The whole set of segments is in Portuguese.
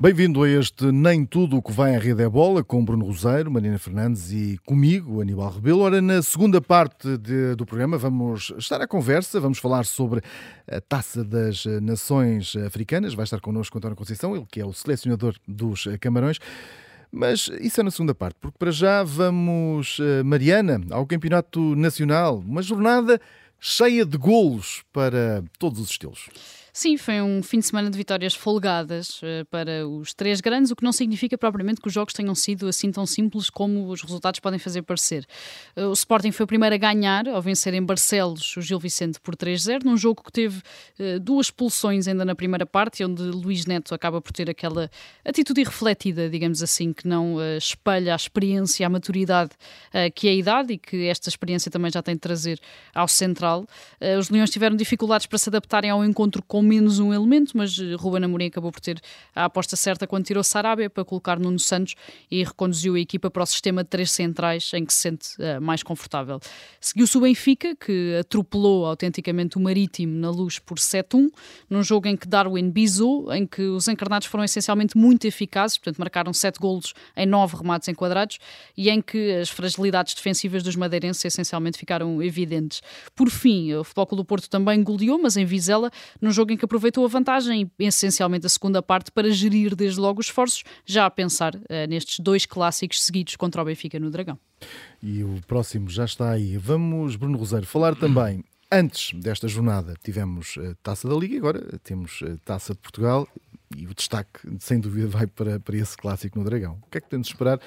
Bem-vindo a este Nem Tudo o que vai à rede é bola, com Bruno Roseiro, Marina Fernandes e comigo, Aníbal Rebelo. Ora, na segunda parte de, do programa vamos estar à conversa, vamos falar sobre a Taça das Nações Africanas. Vai estar connosco António Conceição, ele que é o selecionador dos Camarões. Mas isso é na segunda parte, porque para já vamos, eh, Mariana, ao Campeonato Nacional. Uma jornada cheia de golos para todos os estilos. Sim, foi um fim de semana de vitórias folgadas uh, para os três grandes, o que não significa propriamente que os jogos tenham sido assim tão simples como os resultados podem fazer parecer. Uh, o Sporting foi o primeiro a ganhar, ao vencer em Barcelos o Gil Vicente por 3-0, num jogo que teve uh, duas expulsões ainda na primeira parte, onde Luís Neto acaba por ter aquela atitude irrefletida, digamos assim, que não espelha a experiência, a maturidade que é a idade e que esta experiência também já tem de trazer ao central. os Leões tiveram dificuldades para se adaptarem ao encontro com menos um elemento, mas eh, Ruben Amorim acabou por ter a aposta certa quando tirou Sarabia para colocar Nuno Santos e reconduziu a equipa para o sistema de três centrais em que se sente uh, mais confortável. Seguiu-se o Benfica, que atropelou autenticamente o Marítimo na luz por 7-1, num jogo em que Darwin bisou, em que os encarnados foram essencialmente muito eficazes, portanto marcaram 7 golos em 9 remates enquadrados e em que as fragilidades defensivas dos madeirenses essencialmente ficaram evidentes. Por fim, o Futebol Clube do Porto também goleou, mas em Vizela, num jogo em que aproveitou a vantagem, essencialmente a segunda parte, para gerir desde logo os esforços, já a pensar uh, nestes dois clássicos seguidos contra o Benfica no Dragão. E o próximo já está aí. Vamos, Bruno Rosário, falar também. Antes desta jornada tivemos a Taça da Liga, agora temos a Taça de Portugal e o destaque, sem dúvida, vai para, para esse clássico no Dragão. O que é que temos de esperar?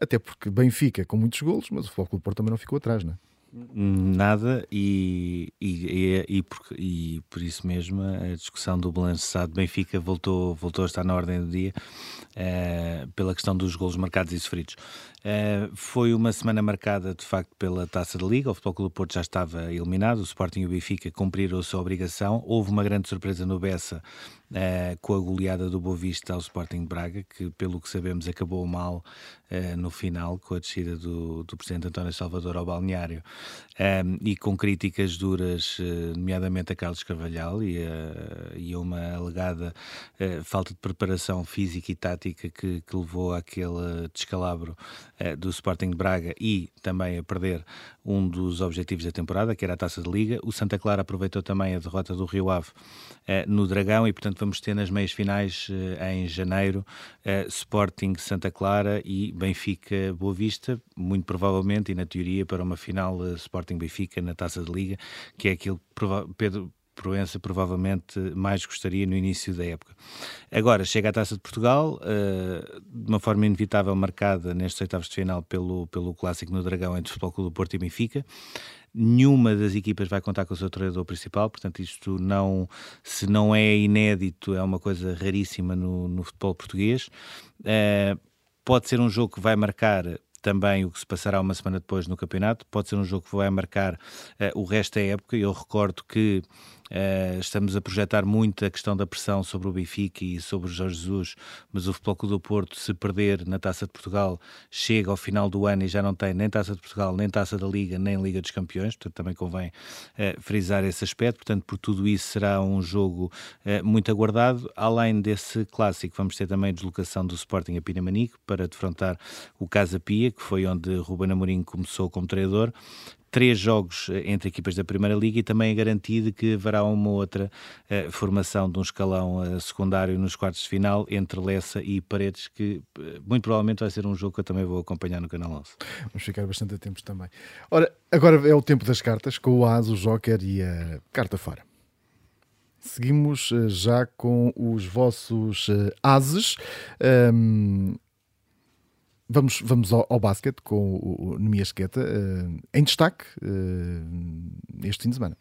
Até porque Benfica com muitos golos, mas o Futebol Clube Porto também não ficou atrás, não é? Nada, e, e, e, por, e, por, isso mesmo a discussão do balançado Benfica voltou, voltou a estar na ordem do dia uh, pela questão dos golos marcados e sofridos. Uh, foi uma semana marcada de facto pela Taça da Liga, o Futebol Clube do Porto já estava eliminado, o Sporting e o Benfica cumpriram a sua obrigação. Houve uma grande surpresa no Bessa uh, com a goleada do Boa Vista ao Sporting de Braga, que pelo que sabemos acabou mal uh, no final, com a descida do, do Presidente António Salvador ao balneário. Um, e com críticas duras, uh, nomeadamente a Carlos Carvalhal e, e uma alegada falta de preparação física e tática que, que levou àquele descalabro do Sporting de Braga e também a perder um dos objetivos da temporada, que era a Taça de Liga. O Santa Clara aproveitou também a derrota do Rio Ave no Dragão e, portanto, vamos ter nas meias finais eh, em janeiro eh, Sporting Santa Clara e Benfica Boa Vista, muito provavelmente e na teoria para uma final eh, Sporting Benfica na Taça de Liga, que é aquilo que Pedro Proença provavelmente mais gostaria no início da época. Agora chega a Taça de Portugal, de uma forma inevitável marcada nestes oitavos de final pelo, pelo clássico no Dragão entre o Futebol Clube do Porto e Benfica nenhuma das equipas vai contar com o seu treinador principal, portanto, isto não, se não é inédito, é uma coisa raríssima no, no futebol português. Uh, pode ser um jogo que vai marcar também o que se passará uma semana depois no campeonato, pode ser um jogo que vai marcar uh, o resto da época. Eu recordo que Uh, estamos a projetar muito a questão da pressão sobre o Benfica e sobre o Jorge Jesus, mas o Futebol Clube do Porto, se perder na Taça de Portugal, chega ao final do ano e já não tem nem Taça de Portugal, nem Taça da Liga, nem Liga dos Campeões, portanto também convém uh, frisar esse aspecto. Portanto, por tudo isso será um jogo uh, muito aguardado. Além desse clássico, vamos ter também a deslocação do Sporting a Pinamanique para defrontar o Casa Pia, que foi onde Ruben Amorim começou como treinador três jogos eh, entre equipas da Primeira Liga e também é garantido que haverá uma outra uh, formação de um escalão uh, secundário nos quartos de final entre Lessa e Paredes, que uh, muito provavelmente vai ser um jogo que eu também vou acompanhar no Canal 11. Vamos ficar bastante atentos também. Ora, agora é o tempo das cartas, com o As, o Joker e a carta fora. Seguimos já com os vossos ases. Um, Vamos, vamos ao, ao basquete com o, o Nemias Queta, uh, em destaque uh, este fim de semana.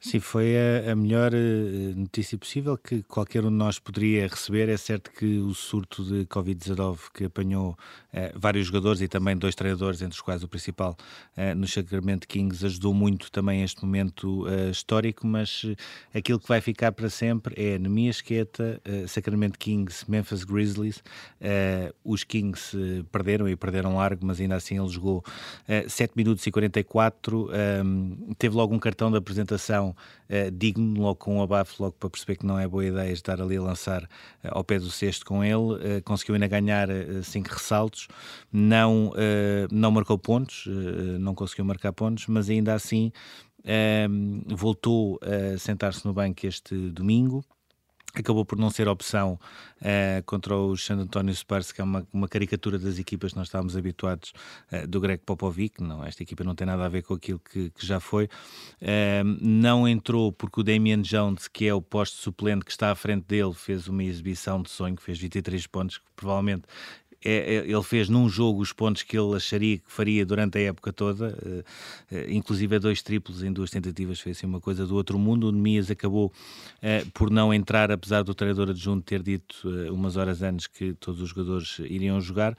Sim, foi a, a, melhor eh, notícia possível que qualquer um de nós poderia receber. É certo que o surto de Covid-19 que apanhou eh, vários jogadores e também dois treinadores, entre os quais o principal eh, no Sacramento Kings, ajudou muito também este momento eh, histórico, mas eh, aquilo que vai ficar para sempre é Nemia Esqueta, eh, Sacramento Kings, Memphis Grizzlies. os Kings perderam e perderam largo, mas ainda assim ele jogou 7 minutos e 44. teve logo um cartão de apresentação cartão uh, digno, logo com um abafo, logo para perceber que não é boa ideia estar ali a lançar uh, ao pé do cesto com ele. Uh, conseguiu ainda ganhar cinco ressaltos, não, não marcou pontos, não conseguiu marcar pontos, mas ainda assim voltou a sentar-se no banco este domingo acabou por não ser opção uh, contra o San Antonio Spurs, que é uma, uma, caricatura das equipas que nós estávamos habituados uh, do Greg Popovic. Não, esta equipa não tem nada a ver com aquilo que, que já foi. Uh, não entrou porque o Damian Jones, que é o posto suplente que está à frente dele, fez uma exibição de sonho, fez 23 pontos, que provavelmente é, é, ele fez num jogo os pontos que ele acharia que faria durante a época toda, uh, uh, inclusive a dois triplos em duas tentativas, fez assim uma coisa do outro mundo. O Nemias acabou uh, por não entrar, apesar do treinador adjunto ter dito umas horas antes que todos os jogadores iriam jogar,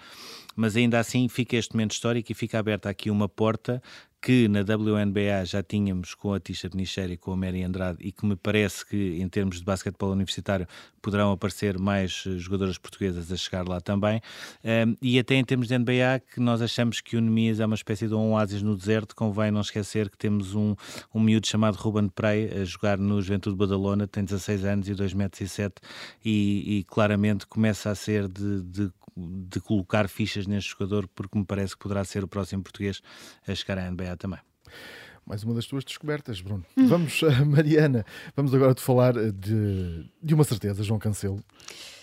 mas ainda assim fica este momento histórico e fica aberta aqui uma porta que na WNBA já tínhamos com a Tisha Benicheira e com a Mary Andrade e que me parece que em termos de basquetebol universitário poderão aparecer mais eh, jogadoras portuguesas a chegar lá também. Um, e até em termos de NBA que nós achamos que o Nemias é uma espécie de um oásis no deserto, convém não esquecer que temos um, um miúdo chamado Ruben Prey a jogar no Juventude Badalona, tem 16 anos e 2 metros 7 e, e claramente começa a ser de, de de colocar fichas neste jogador, porque me parece que poderá ser o próximo português a chegar à NBA também. Mais uma das tuas descobertas, Bruno. Vamos, Mariana, vamos agora te falar de, de uma certeza, João Cancelo.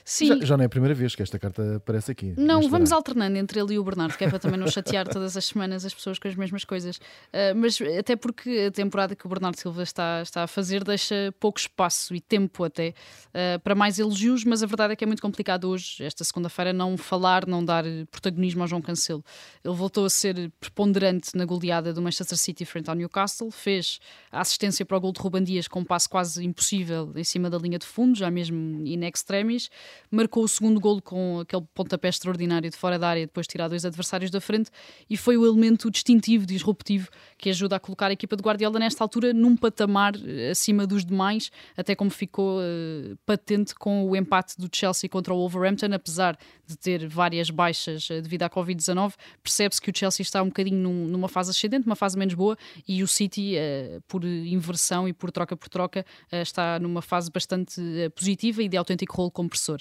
Sim. Já, já, não é a primeira vez que esta carta aparece aqui. Não, vamos alternando entre ele e o Bernardo, que é para também não chatear todas as semanas as pessoas com as mesmas coisas. Uh, mas até porque a temporada que o Bernardo Silva está, está a fazer deixa pouco espaço e tempo até uh, para mais elogios, mas a verdade é que é muito complicado hoje, esta segunda-feira, não falar, não dar protagonismo ao João Cancelo. Ele voltou a ser preponderante na goleada do Manchester City frente ao Newcastle, fez a assistência para o gol de Ruban Dias com um passo quase impossível em cima da linha de fundo, já mesmo in extremis marcou o segundo golo com aquele pontapé extraordinário de fora da área, depois de tirar dois adversários da frente, e foi o elemento distintivo, disruptivo, que ajuda a colocar a equipa de Guardiola nesta altura num patamar eh, acima dos demais, até como ficou uh, patente com o empate do Chelsea contra o Wolverhampton, apesar de ter várias baixas uh, devido à Covid-19, percebe-se que o Chelsea está um bocadinho num, numa fase ascendente, uma fase menos boa, e o City, uh, por inversão e por troca por troca, está numa fase bastante positiva e de autêntico rolo compressor.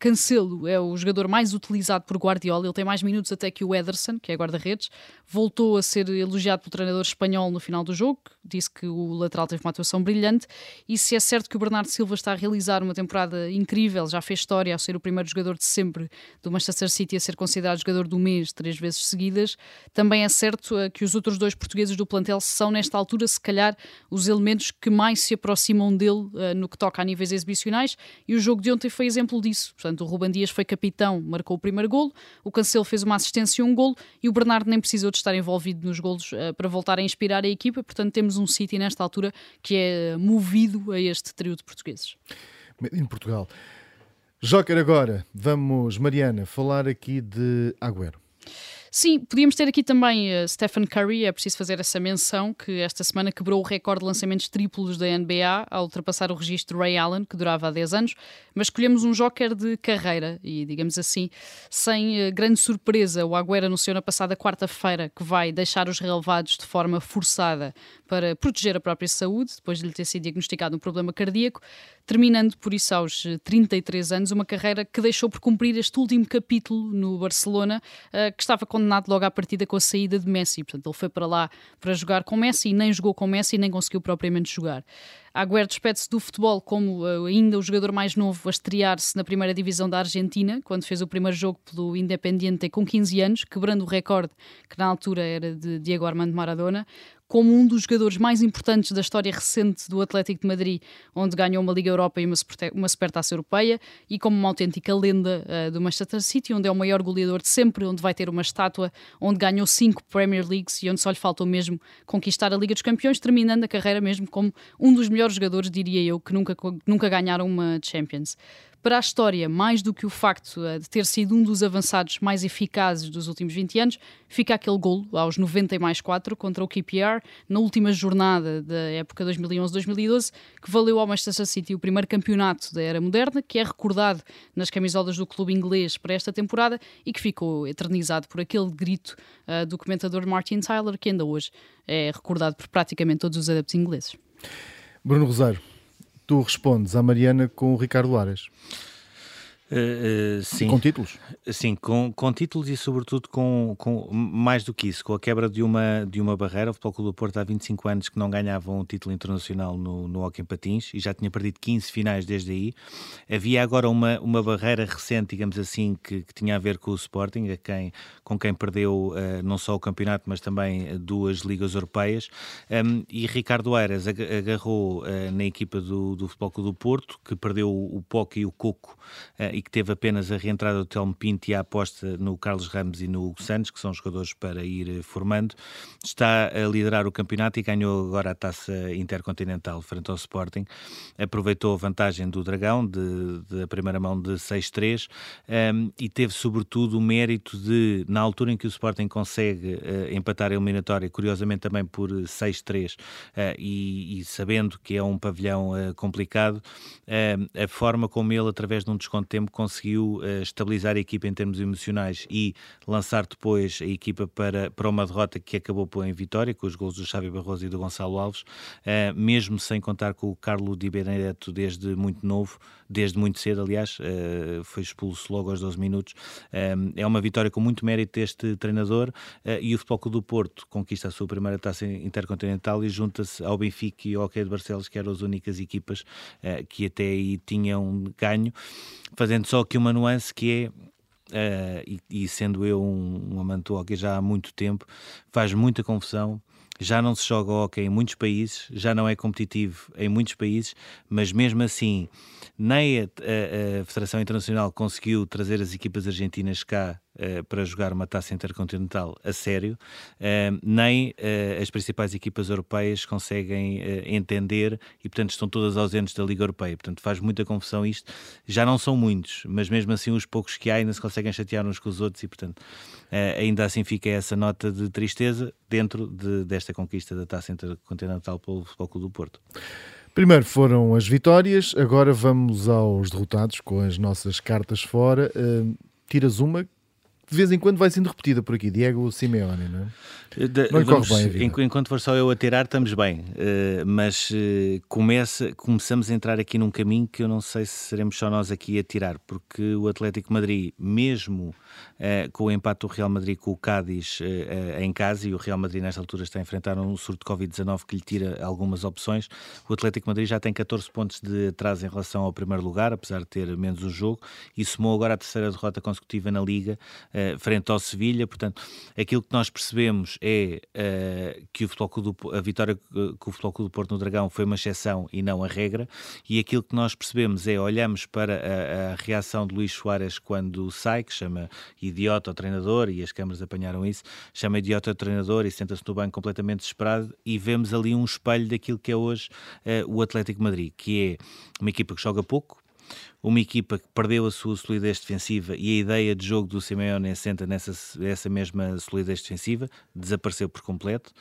Cancelo é o jogador mais utilizado por Guardiola, ele tem mais minutos até que o Ederson, que é guarda-redes. Voltou a ser elogiado pelo treinador espanhol no final do jogo, disse que o lateral teve uma atuação brilhante. E se é certo que o Bernardo Silva está a realizar uma temporada incrível, já fez história ao ser o primeiro jogador de sempre do Manchester City a ser considerado jogador do mês três vezes seguidas, também é certo eh, que os outros dois portugueses do plantel são, nesta altura, se calhar, os elementos que mais se aproximam dele uh, no que toca a níveis exibicionais. E o jogo de ontem foi exemplo disso. Portanto, o Ruban Dias foi capitão, marcou o primeiro golo, o Cancelo fez uma assistência e um golo, e o Bernardo nem precisou de estar envolvido nos golos uh, para voltar a inspirar a equipa. Portanto, temos um City nesta altura que é movido a este trio de portugueses. Em Portugal. Joker agora, vamos, Mariana, falar aqui de Agüero. Sim, podíamos ter aqui também uh, Stephen Curry, é preciso fazer essa menção, que esta semana quebrou o recorde de lançamentos triplos da NBA ao ultrapassar o registro Ray Allen, que durava há 10 anos, mas escolhemos um joker de carreira e, digamos assim, sem uh, grande surpresa, o Agüero anunciou na passada quarta-feira que vai deixar os relevados de forma forçada para proteger a própria saúde, depois de lhe ter sido diagnosticado um problema cardíaco, terminando por isso aos 33 anos uma carreira que deixou por cumprir este último capítulo no Barcelona, uh, que estava condenado logo à partida com a saída de Messi. Portanto, ele foi para lá para jogar com Messi nem jogou com Messi nem conseguiu propriamente jogar. Agüero despede-se do futebol como uh, ainda o jogador mais novo a estrear-se na primeira divisão da Argentina, quando fez o primeiro jogo pelo Independiente com 15 anos, quebrando o recorde que na altura era de Diego Armando Maradona como um dos jogadores mais importantes da história recente do Atlético de Madrid, onde ganhou uma Liga Europa e uma, uma Supertaça Europeia, e como uma autêntica lenda uh, do Manchester City, onde é o maior goleador de sempre, onde vai ter uma estátua, onde ganhou cinco Premier Leagues e onde só lhe faltou mesmo conquistar a Liga dos Campeões, terminando a carreira mesmo como um dos melhores jogadores, diria eu, que nunca, nunca ganharam uma Champions para a história, mais do que o facto eh, de ter sido um dos avançados mais eficazes dos últimos 20 anos, fica aquele golo aos 90 mais 4 contra o KPR na última jornada da época 2011-2012, que valeu ao Manchester City o primeiro campeonato da era moderna, que é recordado nas camisolas do clube inglês para esta temporada e que ficou eternizado por aquele grito uh, do comentador Martin Tyler, que ainda hoje é recordado por praticamente todos os adeptos ingleses. Bruno Rosário, tu respondes à Mariana com o Ricardo Ares. Uh, uh, sim. Com títulos? Sim, com, com títulos e sobretudo com, com mais do que isso, com a quebra de uma, de uma barreira. O Futebol Clube do Porto há 25 anos que não ganhava um título internacional no, no Hockey em Patins e já tinha perdido 15 finais desde aí. Havia agora uma, uma barreira recente, digamos assim, que, que tinha a ver com o Sporting, a quem, com quem perdeu uh, não só o campeonato, mas também duas ligas europeias. Um, e Ricardo Eiras agarrou na equipa do, do Futebol Clube do Porto, que perdeu o Poca e o Coco e que teve apenas a reentrada do Telmo Pinto e a aposta no Carlos Ramos e no Hugo Santos, que são jogadores para ir eh, formando, está a liderar o campeonato e ganhou agora a taça intercontinental frente ao Sporting. Aproveitou a vantagem do Dragão, de primeira mão de 6-3, um, ehm, e teve sobretudo o mérito de, na altura em que o Sporting consegue uh, empatar a eliminatória, curiosamente também por 6-3, uh, e, e, sabendo que é um pavilhão uh, complicado, a forma como ele, através de um desconto de tempo, conseguiu uh, estabilizar a equipa em termos emocionais e lançar depois a equipa para, para uma derrota que acabou por em vitória, com os gols do Xavi Barroso e do Gonçalo Alves, uh, mesmo sem contar com o Carlo Di Benedetto desde muito novo, desde muito cedo, aliás, uh, foi expulso logo aos 12 minutos. é uma vitória com muito mérito deste treinador e o Futebol Clube do Porto conquista a sua primeira taça intercontinental e junta-se ao Benfica e ao Hockey de Barcelos, que eram as únicas equipas que até aí tinham ganho, fazendo só aqui uma nuance que é Uh, e, e, sendo eu um, um amante do hockey já há muito tempo, faz muita confusão. Já não se joga hockey em muitos países, já não é competitivo em muitos países, mas mesmo assim, nem a, a, a Federação Internacional conseguiu trazer as equipas argentinas cá uh, para jogar uma taça intercontinental a sério, uh, nem uh, as principais equipas europeias conseguem entender e, portanto, estão todas ausentes da Liga Europeia. Portanto, faz muita confusão isto. Já não são muitos, mas mesmo assim, os poucos que há ainda se conseguem chatear uns com os outros e, portanto, ainda assim fica essa nota de tristeza dentro de, desta conquista da taça intercontinental pelo Futebol Clube do Porto. Primeiro foram as vitórias, agora vamos aos derrotados com as nossas cartas fora. Uh, tiras uma de vez em quando vai sendo repetida por aqui, Diego Simeone, não é? Não vamos, bem enquanto for só eu a tirar, estamos bem, uh, mas uh, começa, começamos a entrar aqui num caminho que eu não sei se seremos só nós aqui a tirar, porque o Atlético Madrid, mesmo uh, com o empate do Real Madrid com o Cádiz em casa, e o Real Madrid nesta altura está a enfrentar um surto de Covid-19 que lhe tira algumas opções, o Atlético Madrid já tem 14 pontos de atraso em relação ao primeiro lugar, apesar de ter menos um jogo, e somou agora a terceira derrota consecutiva na Liga, frente ao Sevilha. Portanto, aquilo que nós percebemos é uh, que o Futebol do, a vitória que o Futebol Clube do Porto no Dragão foi uma exceção e não a regra, e aquilo que nós percebemos é, olhamos para a, a reação de Luís Soares quando sai, que chama idiota ao treinador, e as câmaras apanharam isso, chama idiota ao treinador e senta-se no banco completamente desesperado, e vemos ali um espelho daquilo que é hoje uh, o Atlético Madrid, que é uma equipa que joga pouco, uma equipa que perdeu a sua solidez defensiva e a ideia de jogo do Simeone assenta nessa essa mesma solidez defensiva, desapareceu por completo.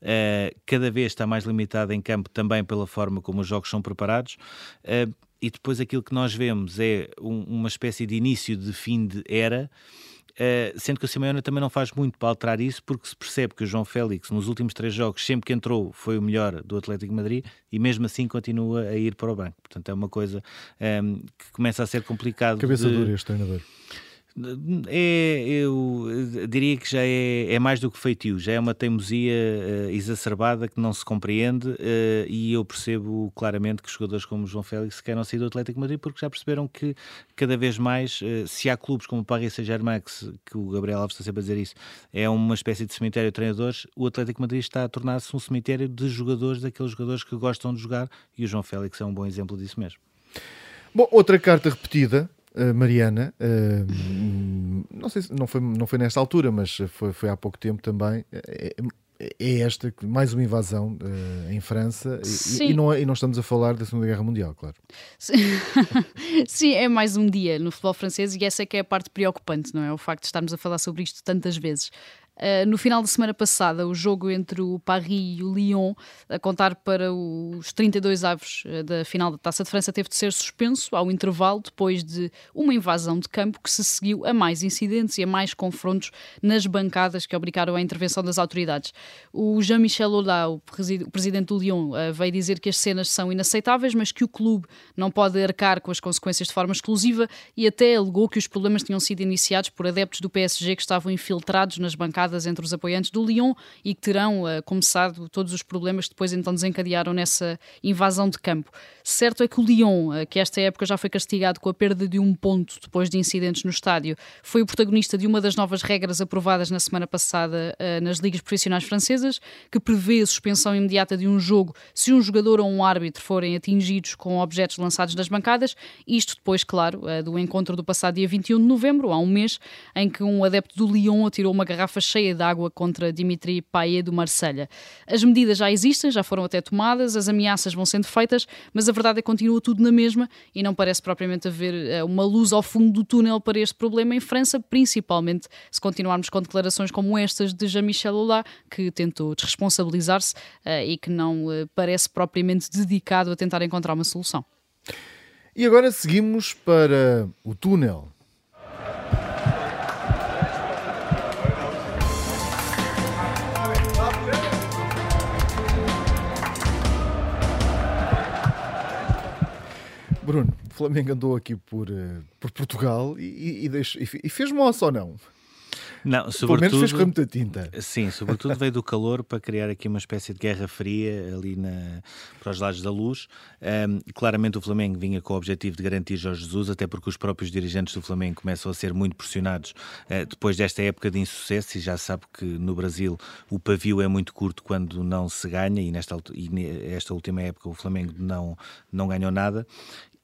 Uh, cada vez está mais limitada em campo também pela forma como os jogos são preparados. Uh, e depois aquilo que nós vemos é um, uma espécie de início de fim de era Uh, sendo que o Simeone também não faz muito para alterar isso, porque se percebe que o João Félix, nos últimos três jogos, sempre que entrou, foi o melhor do Atlético de Madrid e mesmo assim continua a ir para o banco. Portanto, é uma coisa um, ehm, que começa a ser complicado. Cabeça de... dura este treinador. É, eu diria que já é, é mais do que feitio, já é uma teimosia uh, exacerbada que não se compreende uh, e eu percebo claramente que jogadores como João Félix querem sair do Atlético Madrid porque já perceberam que cada vez mais, uh, se há clubes como o Paris Saint-Germain, que, que, o Gabriel Alves está sempre a dizer isso, é uma espécie de cemitério de treinadores, o Atlético Madrid está a tornar-se um cemitério de jogadores, daqueles jogadores que gostam de jogar e o João Félix é um bom exemplo disso mesmo. Bom, outra carta repetida Mariana, uh, não sei se não foi, não foi nesta altura, mas foi, foi há pouco tempo também. É, é esta, mais uma invasão uh, em França e, e, não, é, e não estamos a falar da Segunda Guerra Mundial, claro. Sim. Sim, é mais um dia no futebol francês e essa é que é a parte preocupante, não é? O facto de estarmos a falar sobre isto tantas vezes. Uh, no final da semana passada, o jogo entre o Paris e o Lyon, a contar para os 32 avos uh, da final da Taça de França, teve de ser suspenso ao intervalo depois de uma invasão de campo que se seguiu a mais incidentes e a mais confrontos nas bancadas que obrigaram à intervenção das autoridades. O Jean-Michel Aulas, o, o presidente do Lyon, uh, veio dizer que as cenas são inaceitáveis, mas que o clube não pode arcar com as consequências de forma exclusiva e até alegou que os problemas tinham sido iniciados por adeptos do PSG que estavam infiltrados nas bancadas entre os apoiantes do Lyon e que terão uh, começado todos os problemas que depois então desencadearam nessa invasão de campo. Certo é que o Lyon, uh, que esta época já foi castigado com a perda de um ponto depois de incidentes no estádio, foi o protagonista de uma das novas regras aprovadas na semana passada uh, nas ligas profissionais francesas, que prevê a suspensão imediata de um jogo se um jogador ou um árbitro forem atingidos com objetos lançados das bancadas, isto depois, claro, do encontro do passado dia 21 de novembro, há um mês, em que um adepto do Lyon atirou uma garrafa cheia de água contra Dimitri Payet do Marselha. As medidas já existem, já foram até tomadas, as ameaças vão sendo feitas, mas a verdade é que continua tudo na mesma e não parece propriamente haver eh, uma luz ao fundo do túnel para este problema em França, principalmente se continuarmos com declarações como estas de Jean-Michel Aulas, que tentou desresponsabilizar-se uh, e que não uh, parece propriamente dedicado a tentar encontrar uma solução. E agora seguimos para o túnel. Bruno, o Flamengo andou aqui por, uh, por Portugal e, e, e, e fez moça ou não? Não, sobretudo, Pelo menos fez correr muita tinta. Sim, sobretudo veio do calor para criar aqui uma espécie de guerra fria ali na, para os lados da luz. Um, claramente o Flamengo vinha com o objetivo de garantir Jorge Jesus, até porque os próprios dirigentes do Flamengo começam a ser muito pressionados uh, depois desta época de insucesso e já sabe que no Brasil o pavio é muito curto quando não se ganha e nesta e esta última época o Flamengo não, não ganhou nada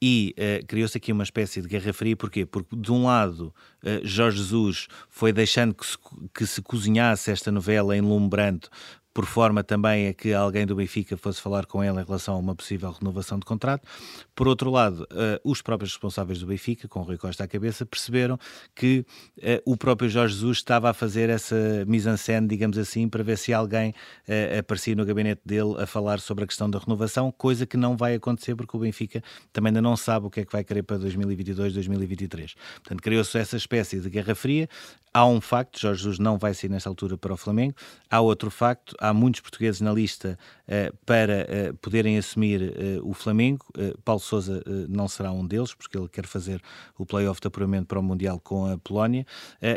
e uh, criou-se aqui uma espécie de guerra fria, porquê? Porque de um lado uh, Jorge Jesus foi deixando que se, que se cozinhasse esta novela enlumbrante por forma também a que alguém do Benfica fosse falar com ele em relação a uma possível renovação de contrato. Por outro lado, uh, os próprios responsáveis do Benfica, com o Rui Costa à cabeça, perceberam que uh, o próprio Jorge Jesus estava a fazer essa mise-en-scène, digamos assim, para ver se alguém uh, aparecia no gabinete dele a falar sobre a questão da renovação, coisa que não vai acontecer porque o Benfica também ainda não sabe o que é que vai querer para 2022, 2023. Portanto, criou-se essa espécie de guerra fria. Há um facto, Jorge Jesus não vai sair nesta altura para o Flamengo. Há outro facto, há muitos portugueses na lista uh, para uh, poderem assumir uh, o Flamengo. Paulo Sousa não será um deles, porque ele quer fazer o play-off de apuramento para o Mundial com a Polónia.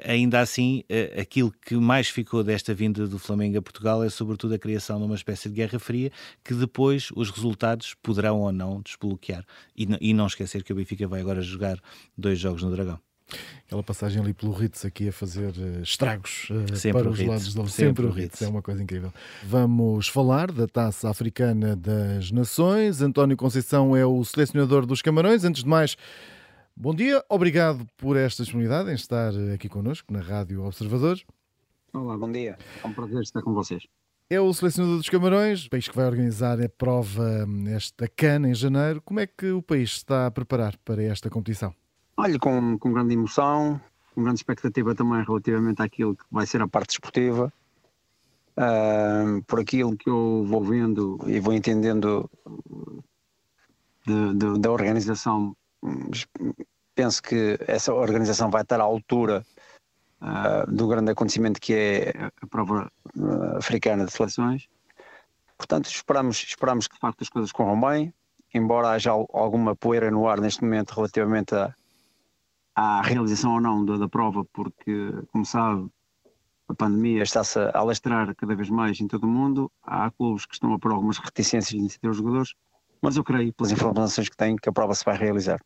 ainda assim, aquilo que mais ficou desta vinda do Flamengo a Portugal é sobretudo a criação de uma espécie de guerra fria que depois os resultados poderão ou não desbloquear. E, e não esquecer que o Benfica vai agora jogar dois jogos no Dragão. Aquela passagem ali pelo Ritz aqui a fazer uh, estragos uh, para os Ritz. lados do sempre, sempre o Ritz. É uma coisa incrível. Vamos falar da Taça Africana das Nações. António Conceição é o selecionador dos Camarões. Antes de mais, bom dia. Obrigado por esta disponibilidade em estar aqui connosco na Rádio Observador. Olá, bom dia. É um prazer estar com vocês. É o selecionador dos Camarões, país que vai organizar a prova esta cana em janeiro. Como é que o país está a preparar para esta competição? Olha, com, com grande emoção, com grande expectativa também relativamente àquilo que vai ser a parte esportiva. Uh, por aquilo que eu vou vendo e vou entendendo de, de, da organização, penso que essa organização vai estar à altura uh, do grande acontecimento que é a prova uh, africana de seleções. Portanto, esperamos, esperamos que de facto as coisas corram bem, embora haja alguma poeira no ar neste momento relativamente a, à realização ou não da, da prova, porque, como sabe, a pandemia está-se a alastrar cada vez mais em todo o mundo. Há clubes que estão a pôr algumas reticências em ter os jogadores, mas eu creio, pelas informações que tenho, que a prova se vai realizar.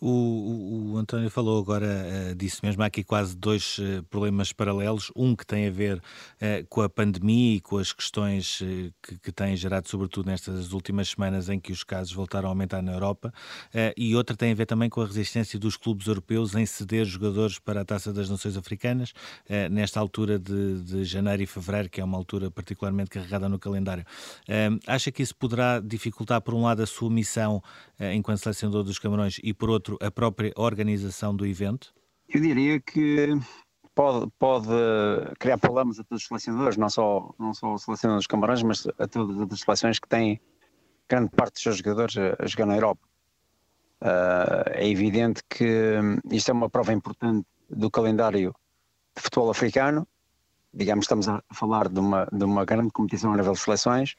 O, o, o, António falou agora uh, disso mesmo. Há aqui quase dois uh, problemas paralelos. Um que tem a ver uh, com a pandemia e com as questões que, que têm gerado, sobretudo nestas últimas semanas em que os casos voltaram a aumentar na Europa, e outra tem a ver também com a resistência dos clubes europeus em ceder jogadores para a Taça das Nações Africanas, nesta altura de, de, janeiro e fevereiro, que é uma altura particularmente carregada no calendário. acha que isso poderá dificultar, por um lado, a sua missão enquanto selecionador dos Camarões e por outro, a própria organização do evento? Eu diria que pode, pode criar problemas a todos os selecionadores, não só, não só o selecionador dos Camarões, mas a todas as seleções que têm grande parte dos seus jogadores a, a jogar na Europa. Uh, é evidente que isto é uma prova importante do calendário de futebol africano. Digamos, estamos a falar de uma, de uma grande competição a nível de seleções,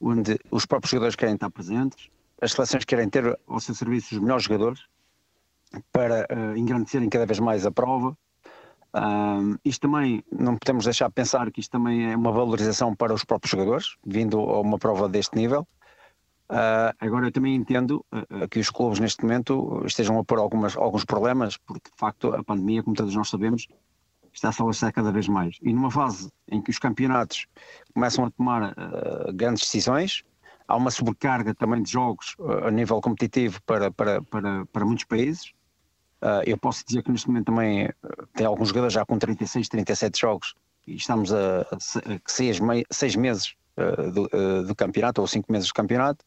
onde os próprios jogadores querem estar presentes, as seleções querem ter ao seu serviço os melhores jogadores para uh, engrandecerem cada vez mais a prova. Uh, isto também, não podemos deixar de pensar que isto também é uma valorização para os próprios jogadores, vindo a uma prova deste nível. Uh, agora, eu também entendo uh, que os clubes neste momento estejam a pôr algumas, alguns problemas, porque de facto a pandemia, como todos nós sabemos, está a alaçar cada vez mais. E numa fase em que os campeonatos começam a tomar uh, grandes decisões, há uma sobrecarga também de jogos a nível competitivo para, para, para, para muitos países. eu posso dizer que neste momento também tem alguns jogadores já com 36, 37 jogos e estamos a, a, seis, seis meses do, do campeonato ou cinco meses do campeonato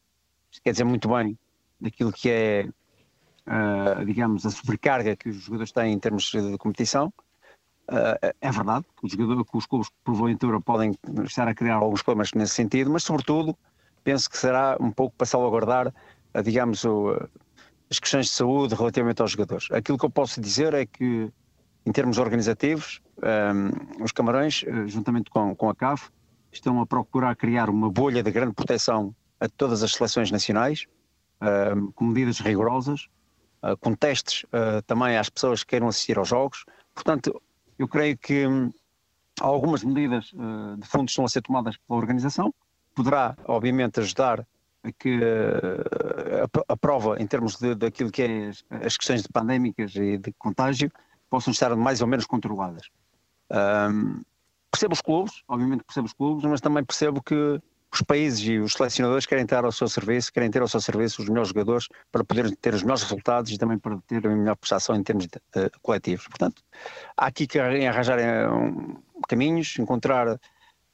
quer dizer muito bem daquilo que é, digamos, a sobrecarga que os jogadores têm em termos de competição. É verdade que os, jogadores, que os clubes, por porventura, podem estar a criar alguns problemas nesse sentido, mas, sobretudo, penso que será um pouco para salvaguardar, uh, digamos, o, as questões de saúde relativamente aos jogadores. Aquilo que eu posso dizer é que, em termos organizativos, um, os Camarões, juntamente com, com a CAF, estão a procurar criar uma bolha de grande proteção a todas as seleções nacionais, uh, com medidas rigorosas, uh, com testes uh, também às pessoas que queiram assistir aos jogos. Portanto, eu creio que um, algumas medidas de fundo estão a ser tomadas pela organização, poderá, obviamente, ajudar a que a, a, prova, em termos de, daquilo que é as, questões de pandémicas e de contágio, possam estar mais ou menos controladas. Um, percebo os clubes, obviamente percebo os clubes, mas também percebo que os países e os selecionadores querem ter ao seu serviço, querem ter ao seu serviço os melhores jogadores para poder ter os melhores resultados e também para ter a melhor prestação em termos de, uh, coletivos. Portanto, há aqui que arranjar um, caminhos, encontrar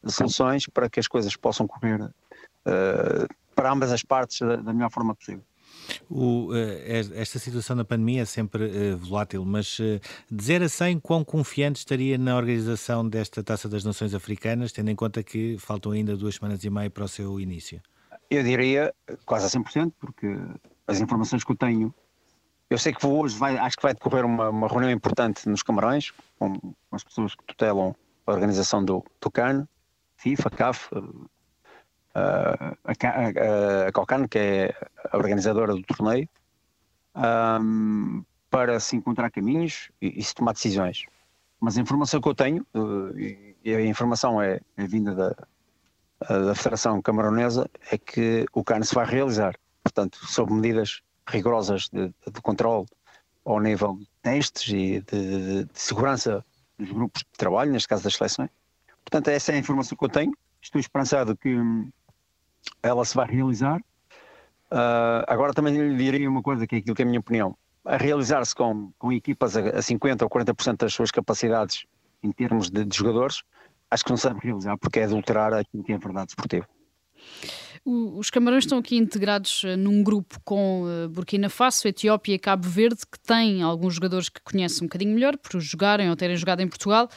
soluções para que as coisas possam correr uh, para ambas as partes da, da melhor forma possível. O, eh, esta situação da pandemia é sempre uh, volátil, mas de 0 a 100, quão confiante estaria na organização desta Taça das Nações Africanas, tendo em conta que faltam ainda duas semanas e meia para o seu início? Eu diria quase a 100%, porque as informações que eu tenho. Eu sei que hoje vai, acho que vai decorrer uma, uma reunião importante nos Camarões, com, com, as pessoas que tutelam a organização do, do CAN, FIFA, CAF, a, a, a Cocan, que é a organizadora do torneio, um, para se encontrar caminhos e, se tomar decisões. Mas a informação que eu tenho, e, a informação é, é vinda da, da Federação Camaronesa, é que o CAN se vai realizar, portanto, sob medidas rigorosas de, de, de controle ao nível de testes e de, de, segurança dos grupos de trabalho, neste caso das seleções. Portanto, essa é a informação que eu tenho. Estou esperançado que, ela se vai realizar. Uh, agora também lhe diria uma coisa, que é aquilo que é a minha opinião. A realizar-se com, com equipas a, a 50% ou 40% das suas capacidades em termos de, de, jogadores, acho que não deve realizar, porque é adulterar aquilo que é a verdade esportiva. Os Camarões estão aqui integrados eh, num grupo com eh, Burkina Faso, Etiópia e Cabo Verde, que têm alguns jogadores que conhecem um bocadinho melhor, por jogarem ou terem jogado em Portugal.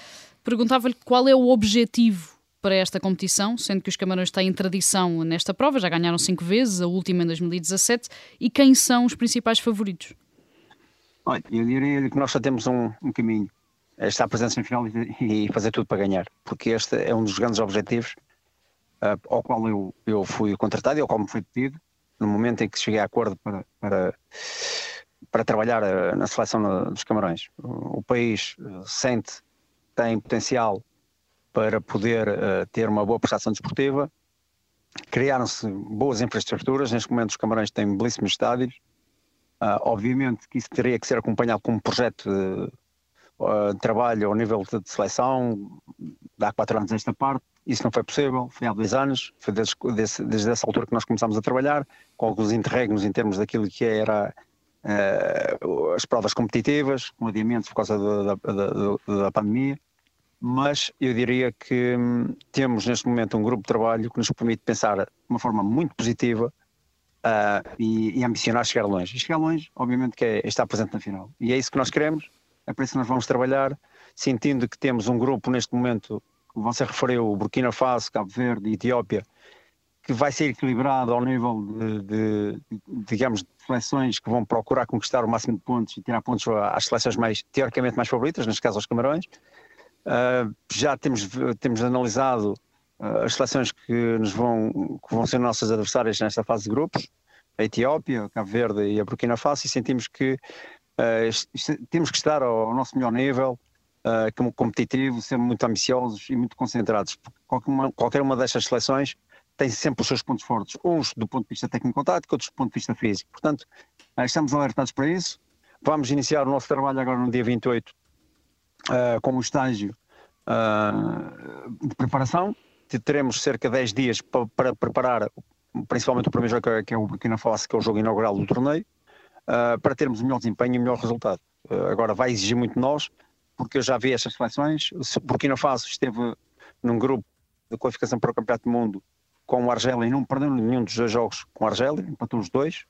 Perguntava-lhe qual é o objetivo para esta competição, sendo que os Camarões têm tradição nesta prova, já ganharam cinco vezes, a última em 2017, e quem são os principais favoritos? Olha, eu diria que nós só temos um, um caminho, é estar presente em final e, e, fazer tudo para ganhar, porque este é um dos grandes objetivos uh, ao qual eu, eu fui contratado e ao qual me foi pedido, no momento em que cheguei a acordo para, para, para trabalhar uh, na seleção dos Camarões. O, o país sente tem potencial para poder uh, ter uma boa prestação desportiva. Criaram-se boas infraestruturas, neste momento os Camarões têm belíssimos estádios. Uh, obviamente que isso teria que ser acompanhado com um projeto de, uh, trabalho ao nível de, de seleção, há quatro anos esta parte, isso não foi possível, foi há dois anos, foi desde, desde, desde essa altura que nós começámos a trabalhar, com alguns interregnos em termos daquilo que era uh, as provas competitivas, com adiamentos por causa da, da, da, da pandemia mas eu diria que hum, temos neste momento um grupo de trabalho que nos permite pensar de uma forma muito positiva uh, e, e, ambicionar chegar longe. E chegar longe, obviamente, que é estar presente na final. E é isso que nós queremos, é para isso que nós vamos trabalhar sentindo que temos um grupo neste momento, você referiu, Burkina Faso, Cabo Verde e Etiópia, que vai ser equilibrado ao nível de, de, digamos, de seleções que vão procurar conquistar o máximo de pontos e tirar pontos às seleções mais, teoricamente, mais favoritas, neste caso aos Camarões. Uh, já temos, temos analisado uh, as seleções que, nos vão, que vão ser nossas adversárias nesta fase de grupos, a Etiópia, a Cabo Verde e a Burkina Faso, e sentimos que uh, temos que estar ao, ao nosso melhor nível, como competitivo, ser muito ambiciosos e muito concentrados. Qualquer uma, qualquer uma destas seleções tem sempre os seus pontos fortes, uns do ponto de vista técnico-tático, outros do ponto de vista físico. Portanto, eh, estamos alertados para isso. Vamos iniciar o nosso trabalho agora no dia 28 uh, eh, com o estágio uh, de preparação. Teremos cerca de 10 dias para, para preparar, principalmente o primeiro jogo que é o Burkina Faso, que é o jogo inaugural do torneio, uh, para termos o melhor desempenho e o melhor resultado. agora vai exigir muito de nós, porque eu já vi estas seleções. O Burkina Faso esteve num grupo de qualificação para o Campeonato do Mundo com o Argélia e não perdeu nenhum dos dois jogos com o Argélia, empatou os dois.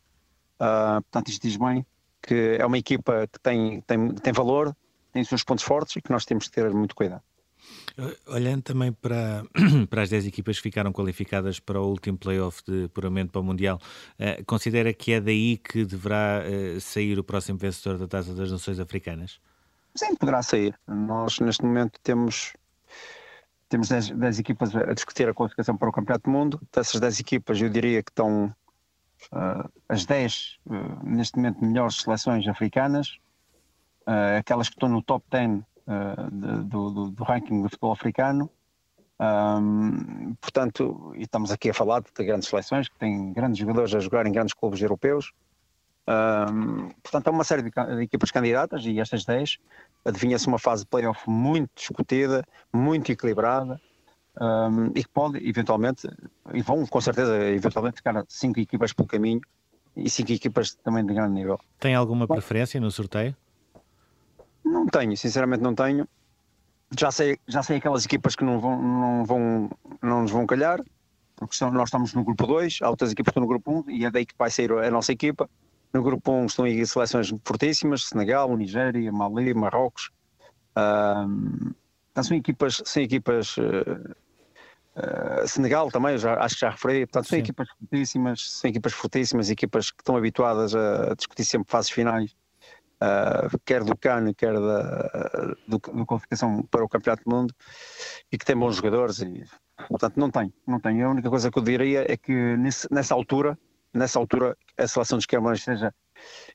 Uh, portanto, isto diz bem que é uma equipa que tem, tem, tem valor, tem seus pontos fortes e que nós temos que ter muito cuidado. Olhando também para, para as 10 equipas que ficaram qualificadas para o último playoff de puramento para o Mundial, uh, considera que é daí que deverá uh, sair o próximo vencedor da Taça das Nações Africanas? Sim, poderá sair. Nós, neste momento, temos temos 10, equipas a discutir a qualificação para o Campeonato do Mundo. Dessas 10 equipas, eu diria que estão uh, as 10, uh, neste momento, melhores seleções africanas, uh, aquelas que estão no top 10 de, do, do, do, ranking do futebol africano. Um, portanto, e estamos aqui a falar de grandes seleções que têm grandes jogadores a jogar em grandes clubes europeus. Um, portanto, há uma série de, de equipas candidatas e estas 10 adivinha-se uma fase de playoff muito discutida, muito equilibrada um, e que pode eventualmente, e vão com certeza eventualmente ficar cinco equipas pelo caminho e cinco equipas também de grande nível. Tem alguma preferência no sorteio? Não tenho, sinceramente não tenho. Já sei, já sei aquelas equipas que não vão, não vão, não nos vão calhar, porque nós estamos no grupo 2, há outras equipas que estão no grupo 1 um, e é daí que vai sair a nossa equipa. No grupo 1 estão aí seleções fortíssimas, Senegal, Nigéria, Mali, Marrocos. Então são equipas, são equipas uh, uh, Senegal também, já, acho que já referi, portanto são Sim. equipas fortíssimas, são equipas fortíssimas, equipas que estão habituadas a, discutir sempre fases finais, uh, quer do CAN, quer da do, do qualificação para o Campeonato do Mundo, e que têm bons jogadores, e portanto não tem, não tem. A única coisa que eu diria é que nesse, nessa altura nessa altura a seleção dos Camarões esteja,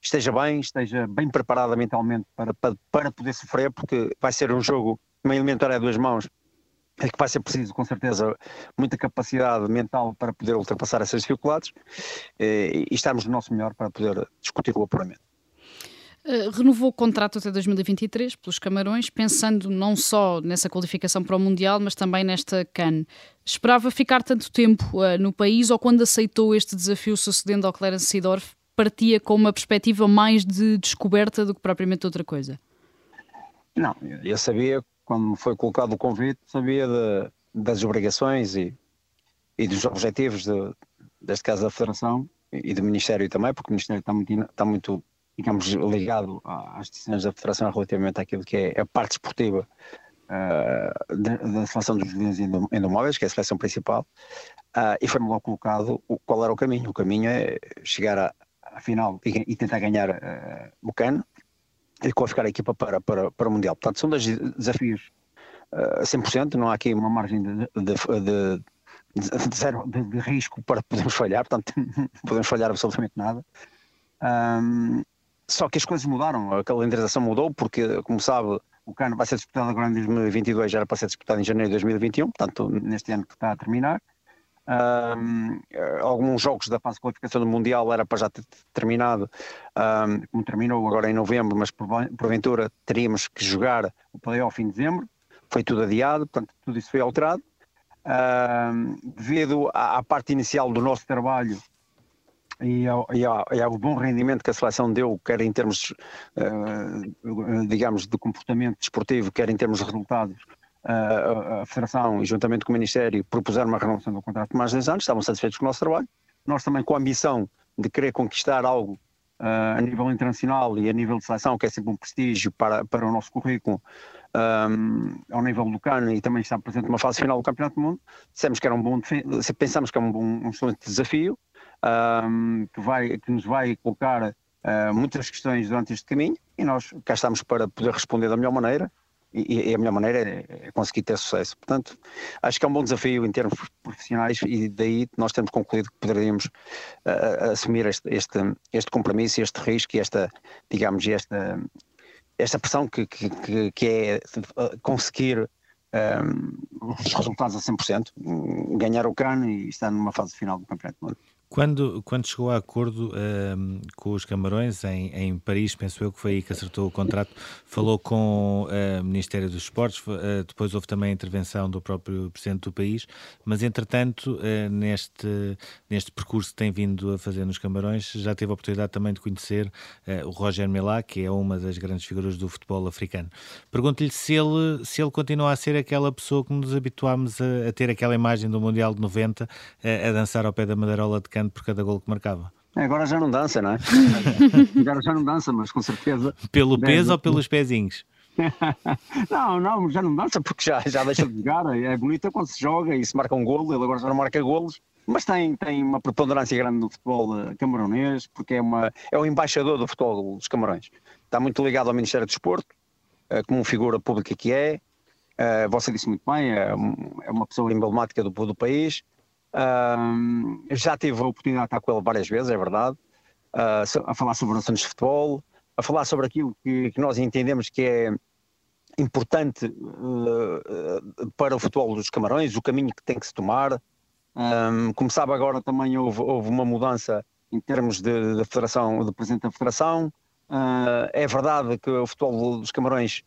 esteja bem, esteja bem preparada mentalmente para, para, para poder sofrer, porque vai ser um jogo, uma elementar a duas mãos, é que vai ser preciso, com certeza, muita capacidade mental para poder ultrapassar essas dificuldades e, e estarmos no nosso melhor para poder discutir o apuramento. Eh, renovou o contrato até 2023 pelos Camarões, pensando não só nessa qualificação para o Mundial, mas também nesta CAN. Esperava ficar tanto tempo uh, no país ou quando aceitou este desafio sucedendo ao Clarence Seedorf, partia com uma perspectiva mais de descoberta do que propriamente outra coisa? Não, eu sabia, quando foi colocado o convite, sabia de, das obrigações e, e dos objetivos, de, deste caso da Federação e do Ministério também, porque o Ministério está muito, está muito digamos, ligado às decisões da Federação relativamente àquilo que é a parte esportiva uh, da, seleção dos juvenis endomóveis, que é a seleção principal, uh, e foi-me logo colocado o, qual era o caminho. O caminho é chegar à, à final e, e, tentar ganhar uh, o CAN e qualificar a equipa para, para, para o Mundial. Portanto, são dois desafios uh, 100%, não há aqui uma margem de, de, de de, zero, de, de, risco para podermos falhar, portanto, podemos falhar absolutamente nada. Um, só que as coisas mudaram, a calendarização mudou, porque, como sabe, o CAN vai ser disputado agora em 2022, já era para ser disputado em janeiro de 2021, portanto, neste ano que está a terminar. Um, alguns jogos da fase de qualificação do Mundial era para já ter terminado, um, como terminou agora em novembro, mas porventura teríamos que jogar o playoff em dezembro. Foi tudo adiado, portanto, tudo isso foi alterado. Um, devido à, à parte inicial do nosso trabalho, e ao, e, ao, e ao, bom rendimento que a seleção deu, quer em termos, uh, digamos, de comportamento desportivo, quer em termos de resultados, uh, a Federação, juntamente com o Ministério, propuseram uma renovação do contrato de mais 10 anos, estavam satisfeitos com o nosso trabalho. Nós também com a ambição de querer conquistar algo uh, a nível internacional e a nível de seleção, que é sempre um prestígio para, para o nosso currículo, um, ao nível do CAN e também está presente numa fase final do Campeonato do Mundo, dissemos que era um bom, pensamos que é um bom um excelente desafio, um, que, vai, que nos vai colocar uh, muitas questões durante este caminho e nós cá estamos para poder responder da melhor maneira e, a melhor maneira é, é, conseguir ter sucesso. Portanto, acho que é um bom desafio em termos profissionais e daí nós temos concluído que poderíamos uh, assumir este, este, este compromisso, este risco e esta, digamos, esta, esta pressão que, que, que é conseguir um, os resultados a 100%, ganhar o CAN e estar numa fase final do Campeonato do Mundo. Quando, quando chegou a acordo uh, com os Camarões, em, em Paris, penso eu que foi aí que acertou o contrato, falou com uh, o Ministério dos Esportes, uh, depois houve também a intervenção do próprio Presidente do país, mas entretanto, eh, neste, neste percurso que tem vindo a fazer nos Camarões, já teve a oportunidade também de conhecer o Roger Milá, que é uma das grandes figuras do futebol africano. Pergunto-lhe se ele, se ele continua a ser aquela pessoa que nos habituámos a, a ter aquela imagem do Mundial de 90, a dançar ao pé da madeirola de canto por cada gol que marcava. É, agora já não dança, não é? agora já não dança, mas com certeza. Pelo peso ou pelos pezinhos? não, não, já não dança porque já, já deixa de jogar. É bonito quando se joga e se marca um golo, ele agora já não marca golos, mas tem, tem uma preponderância grande no futebol eh, camaronês, porque é, uma, é o embaixador do futebol dos Camarões. Está muito ligado ao Ministério do Desporto, eh, como figura pública que é. Eh, você disse muito bem, é, é uma pessoa emblemática do, do país um, já tive a oportunidade de estar com ele várias vezes, é verdade, uh, a falar sobre assuntos de futebol, a falar sobre aquilo que, que nós entendemos que é importante uh, para o futebol dos Camarões, o caminho que tem que se tomar. Um, como sabe, agora também houve, houve uma mudança em termos de, de federação, do presidente da federação. Uh, é verdade que o futebol dos Camarões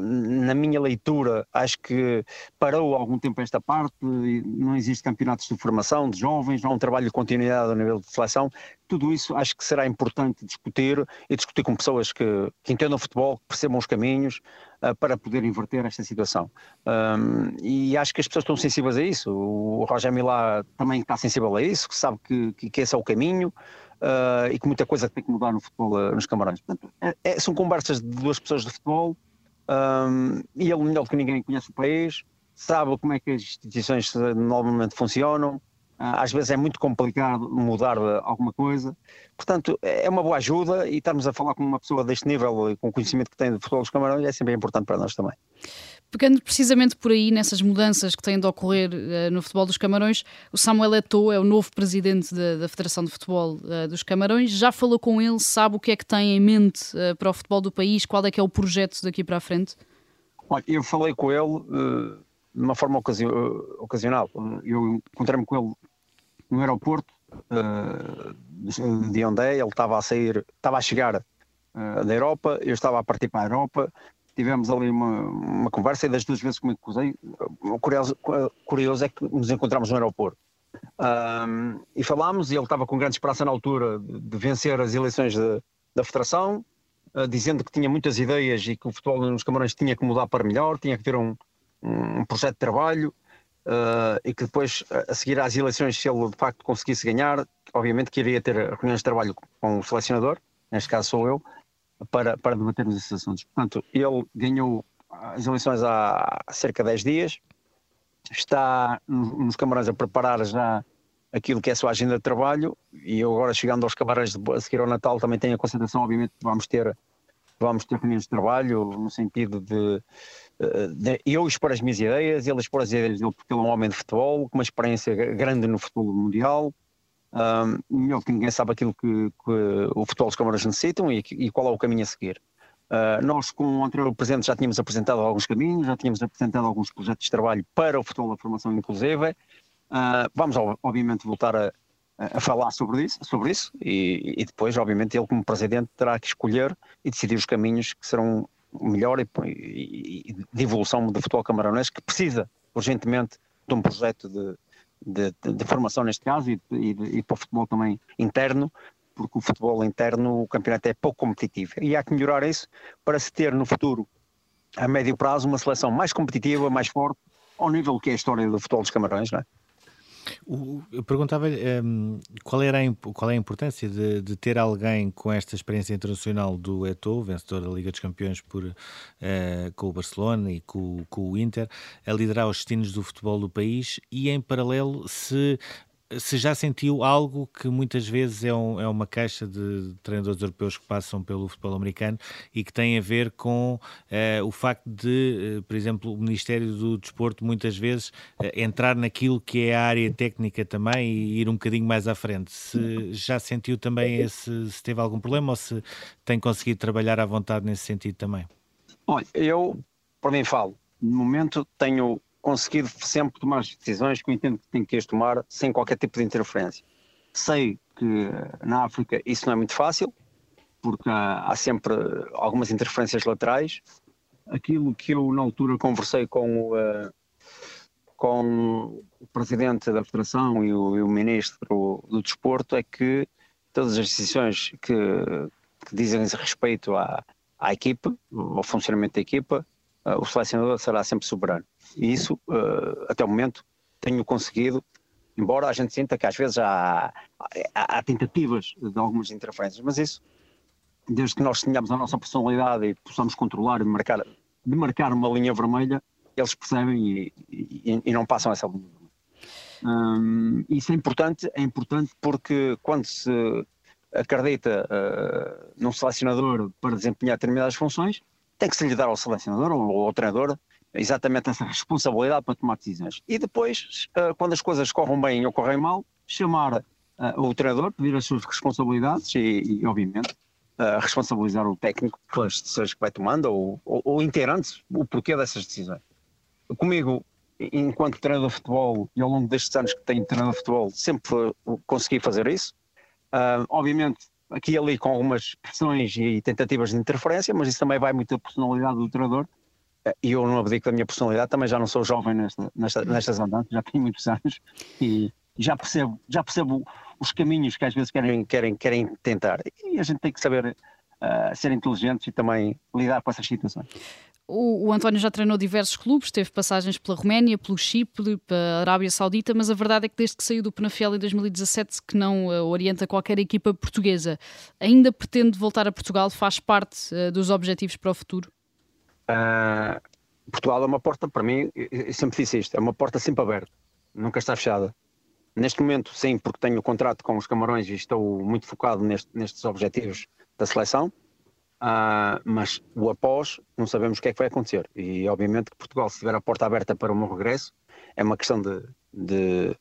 na minha leitura, acho que parou algum tempo esta parte, não existe campeonatos de formação de jovens, não há um trabalho de continuidade a nível de seleção. Tudo isso acho que será importante discutir e discutir com pessoas que, que entendam futebol, que percebam os caminhos uh, para poder inverter esta situação. Um, e acho que as pessoas estão sensíveis a isso. O Roger Milá também está sensível a isso, que sabe que, que, que esse é o caminho. Uh, e que muita coisa tem que mudar no futebol nos Camarões. Portanto, é, é, são conversas de duas pessoas de futebol um, e ele, melhor do que ninguém, conhece o país, sabe como é que as instituições normalmente funcionam. Ah, às vezes é muito complicado mudar alguma coisa. Portanto, é uma boa ajuda e estarmos a falar com uma pessoa deste nível e com o conhecimento que tem de futebol dos Camarões é sempre importante para nós também. Pegando precisamente por aí nessas mudanças que têm de ocorrer uh, no futebol dos Camarões, o Samuel Eto'o é o novo presidente da, da Federação de Futebol uh, dos Camarões. Já falou com ele, sabe o que é que tem em mente uh, para o futebol do país? Qual é que é o projeto daqui para a frente? Olha, eu falei com ele de uma forma ocasi ocasional. Eu encontrei-me com ele no aeroporto de onde é, ele estava a sair, estava a chegar da Europa, eu estava a partir para a Europa tivemos ali uma, uma conversa e das duas vezes que me o curioso, curioso é que nos encontramos no aeroporto. Um, e falámos, e ele estava com grande esperança na altura de, de vencer as eleições de, da Federação, uh, dizendo que tinha muitas ideias e que o futebol nos Camarões tinha que mudar para melhor, tinha que ter um, um projeto de trabalho, uh, e que depois, a seguir às eleições, se ele de facto conseguisse ganhar, obviamente que iria ter reuniões de trabalho com o selecionador, neste caso sou eu, para, para debatermos esses assuntos. Portanto, ele ganhou as eleições há cerca de 10 dias, está nos camarões a preparar já aquilo que é a sua agenda de trabalho e eu agora chegando aos camarões a seguir ao Natal também tenho a concentração, obviamente vamos ter vamos ter de trabalho no sentido de, de eu expor as minhas ideias, ele expor as ideias dele porque ele é um homem de futebol, com uma experiência grande no futebol mundial, um, melhor que ninguém sabe aquilo que, que o futebol dos Câmaras necessitam e, e, qual é o caminho a seguir. Uh, nós, com o anterior presidente, já tínhamos apresentado alguns caminhos, já tínhamos apresentado alguns projetos de trabalho para o futebol da formação inclusiva. Uh, vamos, obviamente, voltar a, a, falar sobre isso, sobre isso e, e, depois, obviamente, ele, como presidente, terá que escolher e decidir os caminhos que serão melhor e, e, de evolução do futebol camaronês, que precisa urgentemente de um projeto de, de, de, de formação neste caso e, e, e, para o futebol também interno, porque o futebol interno, o campeonato é pouco competitivo e há que melhorar isso para se ter no futuro, a médio prazo, uma seleção mais competitiva, mais forte, ao nível que é a história do futebol dos Camarões, não é? Eu perguntava-lhe um, qual, era a, qual é a importância de, de, ter alguém com esta experiência internacional do Eto'o, vencedor da Liga dos Campeões por, uh, com o Barcelona e com, com, o Inter, a liderar os destinos do futebol do país e, em paralelo, se se já sentiu algo que muitas vezes é, um, é, uma caixa de treinadores europeus que passam pelo futebol americano e que tem a ver com uh, o facto de, uh, por exemplo, o Ministério do Desporto muitas vezes uh, entrar naquilo que é a área técnica também e ir um bocadinho mais à frente. Se já sentiu também esse, se teve algum problema ou se tem conseguido trabalhar à vontade nesse sentido também? Olha, eu, por mim falo, no momento tenho conseguido sempre tomar as decisões que eu entendo que tenho que as tomar sem qualquer tipo de interferência. Sei que na África isso não é muito fácil, porque há, sempre algumas interferências laterais. Aquilo que eu na altura conversei com o, uh, com o presidente da federação e o, e o ministro do desporto é que todas as decisões que, que dizem respeito à, à equipa, ao funcionamento da equipa, o selecionador será sempre soberano. E isso, uh, até o momento, tenho conseguido, embora a gente sinta que às vezes há, há, há tentativas de algumas interferências, mas isso, desde que nós tenhamos a nossa personalidade e possamos controlar e marcar, de marcar uma linha vermelha, eles percebem e, e, e não passam essa linha vermelha. Um, isso é importante, é importante porque quando se acredita uh, num selecionador para desempenhar determinadas funções, tem que se lhe dar ao selecionador ou ao treinador exatamente essa responsabilidade para tomar decisões. E depois, uh, quando as coisas corram bem ou correm mal, chamar uh, o treinador, pedir as suas responsabilidades e, e obviamente, uh, responsabilizar o técnico pelas decisões que vai tomando ou, ou, ou inteirando-se o porquê dessas decisões. Comigo, enquanto treinador de futebol e ao longo destes anos que tenho treinador de futebol, sempre consegui fazer isso. obviamente, aqui e ali com algumas pressões e tentativas de interferência, mas isso também vai muito da personalidade do treinador e eu não abdico da minha personalidade, também já não sou jovem nesta, nesta, nestas andanças, já tenho muitos anos e já percebo, já percebo os caminhos que às vezes querem, querem, querem tentar. E a gente tem que saber uh, ser inteligentes e também lidar com essas situações. O, o, António já treinou diversos clubes, teve passagens pela Roménia, pelo Chipre, pela Arábia Saudita, mas a verdade é que desde que saiu do Penafiel em 2017 que não uh, orienta qualquer equipa portuguesa. Ainda pretende voltar a Portugal? Faz parte uh, dos objetivos para o futuro? Uh, Portugal é uma porta, para mim, eu sempre disse isto, é uma porta sempre aberta, nunca está fechada. Neste momento, sim, porque tenho o contrato com os Camarões e estou muito focado neste, nestes objetivos da seleção, uh, mas o após não sabemos o que é que vai acontecer. E obviamente que Portugal, se tiver a porta aberta para meu regresso, é uma questão de, de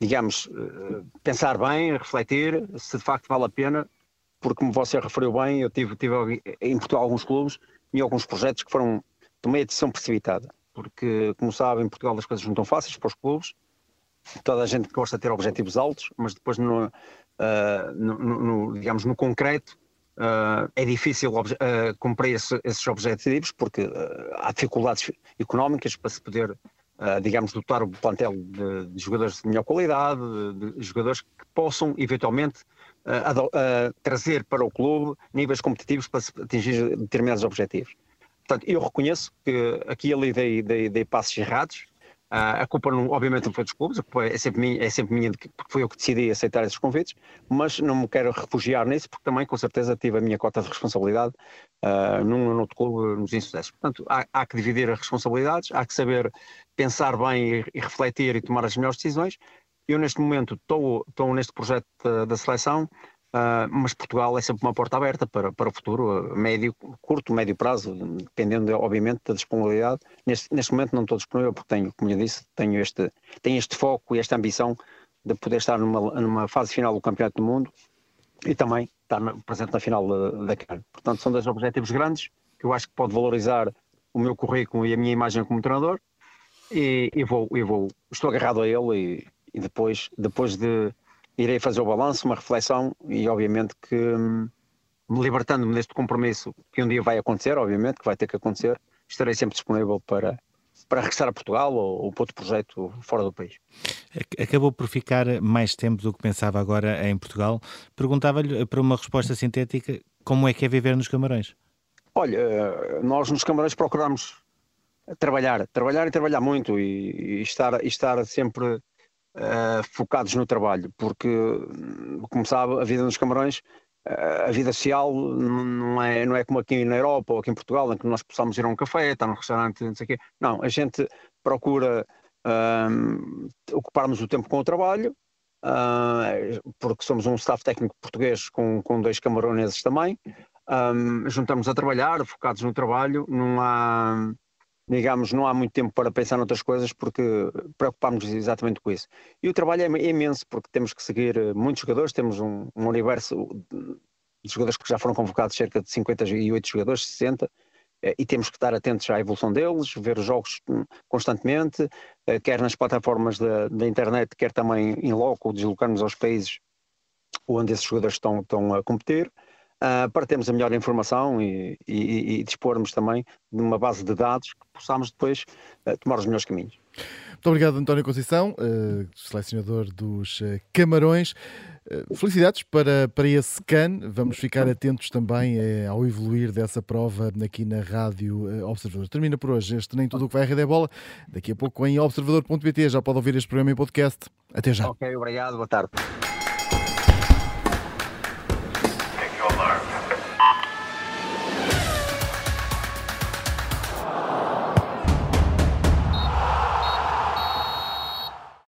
digamos, uh, pensar bem, refletir se de facto vale a pena, porque como você referiu bem, eu tive, tive em Portugal alguns clubes e alguns projetos que foram tomei a decisão precipitada, porque, como sabem, em Portugal as coisas não estão fáceis para os clubes, toda a gente gosta de ter objetivos altos, mas depois, no, uh, no, no digamos, no concreto, uh, é difícil uh, cumprir esse, esses objetivos, porque há dificuldades económicas para se poder, digamos, dotar o plantel de, de, jogadores de melhor qualidade, de, de jogadores que possam, eventualmente, uh, trazer para o clube níveis competitivos para atingir determinados objetivos. Portanto, eu reconheço que aqui ali dei, dei, dei passos errados. Uh, a culpa, não, obviamente, não foi dos clubes, é sempre minha, é sempre minha porque foi eu que decidi aceitar esses convites, mas não me quero refugiar nisso, porque também, com certeza, tive a minha cota de responsabilidade uh, num ou outro clube nos insucessos. Portanto, há, há, que dividir as responsabilidades, há que saber pensar bem e, e refletir e tomar as melhores decisões, eu, neste momento, estou neste projeto da, da seleção, uh, mas Portugal é sempre uma porta aberta para, para o futuro, médio, curto, médio prazo, dependendo, obviamente, da disponibilidade. Neste, neste momento não estou disponível porque tenho, como eu disse, tenho este, tenho este foco e esta ambição de poder estar numa, numa fase final do Campeonato do Mundo e também estar presente na final da, da. Portanto, são dois objetivos grandes que eu acho que pode valorizar o meu currículo e a minha imagem como treinador e, e vou, e vou, estou agarrado a ele e, e depois, depois de irei fazer o balanço, uma reflexão e obviamente que hum, libertando-me deste compromisso que um dia vai acontecer, obviamente que vai ter que acontecer, estarei sempre disponível para, para regressar a Portugal ou, ou para outro projeto fora do país. Acabou por ficar mais tempo do que pensava agora em Portugal. Perguntava-lhe, para uma resposta sintética, como é que é viver nos Camarões? Olha, nós nos Camarões procuramos trabalhar, trabalhar e trabalhar muito e, e estar, e estar sempre uh, focados no trabalho, porque, como sabe, a vida nos Camarões, uh, a vida social não é, não é como aqui na Europa ou aqui em Portugal, em que nós possamos ir a um café, estar num restaurante, não sei o quê. Não, a gente procura um, ocuparmos o tempo com o trabalho, uh, porque somos um staff técnico português com, com dois camaroneses também. Um, juntamos a trabalhar, focados no trabalho, não há, digamos, não há muito tempo para pensar noutras coisas porque preocupamos exatamente com isso. E o trabalho é imenso porque temos que seguir muitos jogadores, temos um, um universo de jogadores que já foram convocados, cerca de 58 jogadores, 60, eh, e temos que estar atentos à evolução deles, ver os jogos hum, constantemente, eh, quer nas plataformas da, da internet, quer também em loco, deslocarmos aos países onde esses jogadores estão, estão a competir, uh, para termos a melhor informação e, e, e, dispormos também de uma base de dados que possamos depois uh, tomar os melhores caminhos. Muito obrigado, António Conceição, uh, selecionador dos Camarões. Felicidades para, para esse CAN. Vamos ficar atentos também eh, ao evoluir dessa prova aqui na Rádio eh, Observador. Termina por hoje este Nem Tudo o que vai Rede é Bola. Daqui a pouco em observador.pt já pode ouvir este programa em podcast. Até já. Ok, obrigado. Boa tarde.